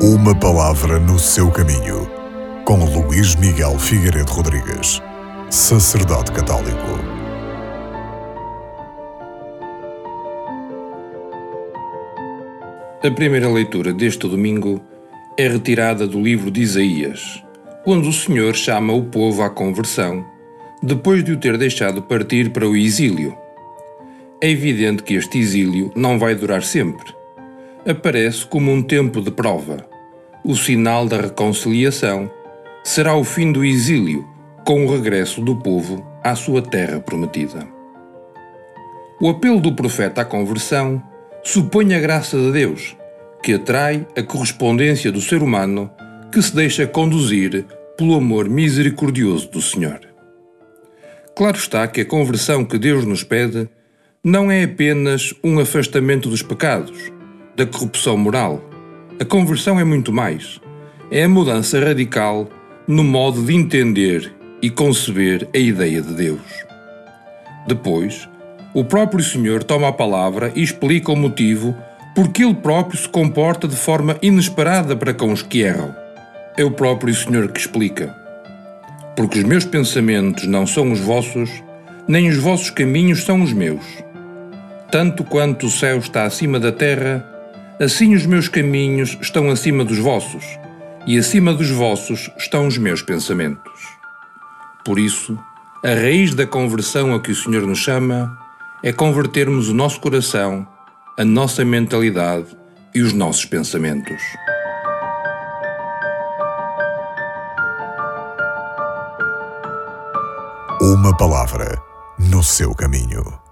Uma palavra no seu caminho, com Luís Miguel Figueiredo Rodrigues, sacerdote católico. A primeira leitura deste domingo é retirada do livro de Isaías, onde o Senhor chama o povo à conversão, depois de o ter deixado partir para o exílio. É evidente que este exílio não vai durar sempre. Aparece como um tempo de prova. O sinal da reconciliação será o fim do exílio, com o regresso do povo à sua terra prometida. O apelo do profeta à conversão supõe a graça de Deus, que atrai a correspondência do ser humano que se deixa conduzir pelo amor misericordioso do Senhor. Claro está que a conversão que Deus nos pede não é apenas um afastamento dos pecados, da corrupção moral. A conversão é muito mais. É a mudança radical no modo de entender e conceber a ideia de Deus. Depois, o próprio Senhor toma a palavra e explica o motivo porque Ele próprio se comporta de forma inesperada para com os que erram. É o próprio Senhor que explica. Porque os meus pensamentos não são os vossos, nem os vossos caminhos são os meus. Tanto quanto o céu está acima da terra, assim os meus caminhos estão acima dos vossos, e acima dos vossos estão os meus pensamentos. Por isso, a raiz da conversão a que o Senhor nos chama é convertermos o nosso coração, a nossa mentalidade e os nossos pensamentos. Uma palavra no seu caminho.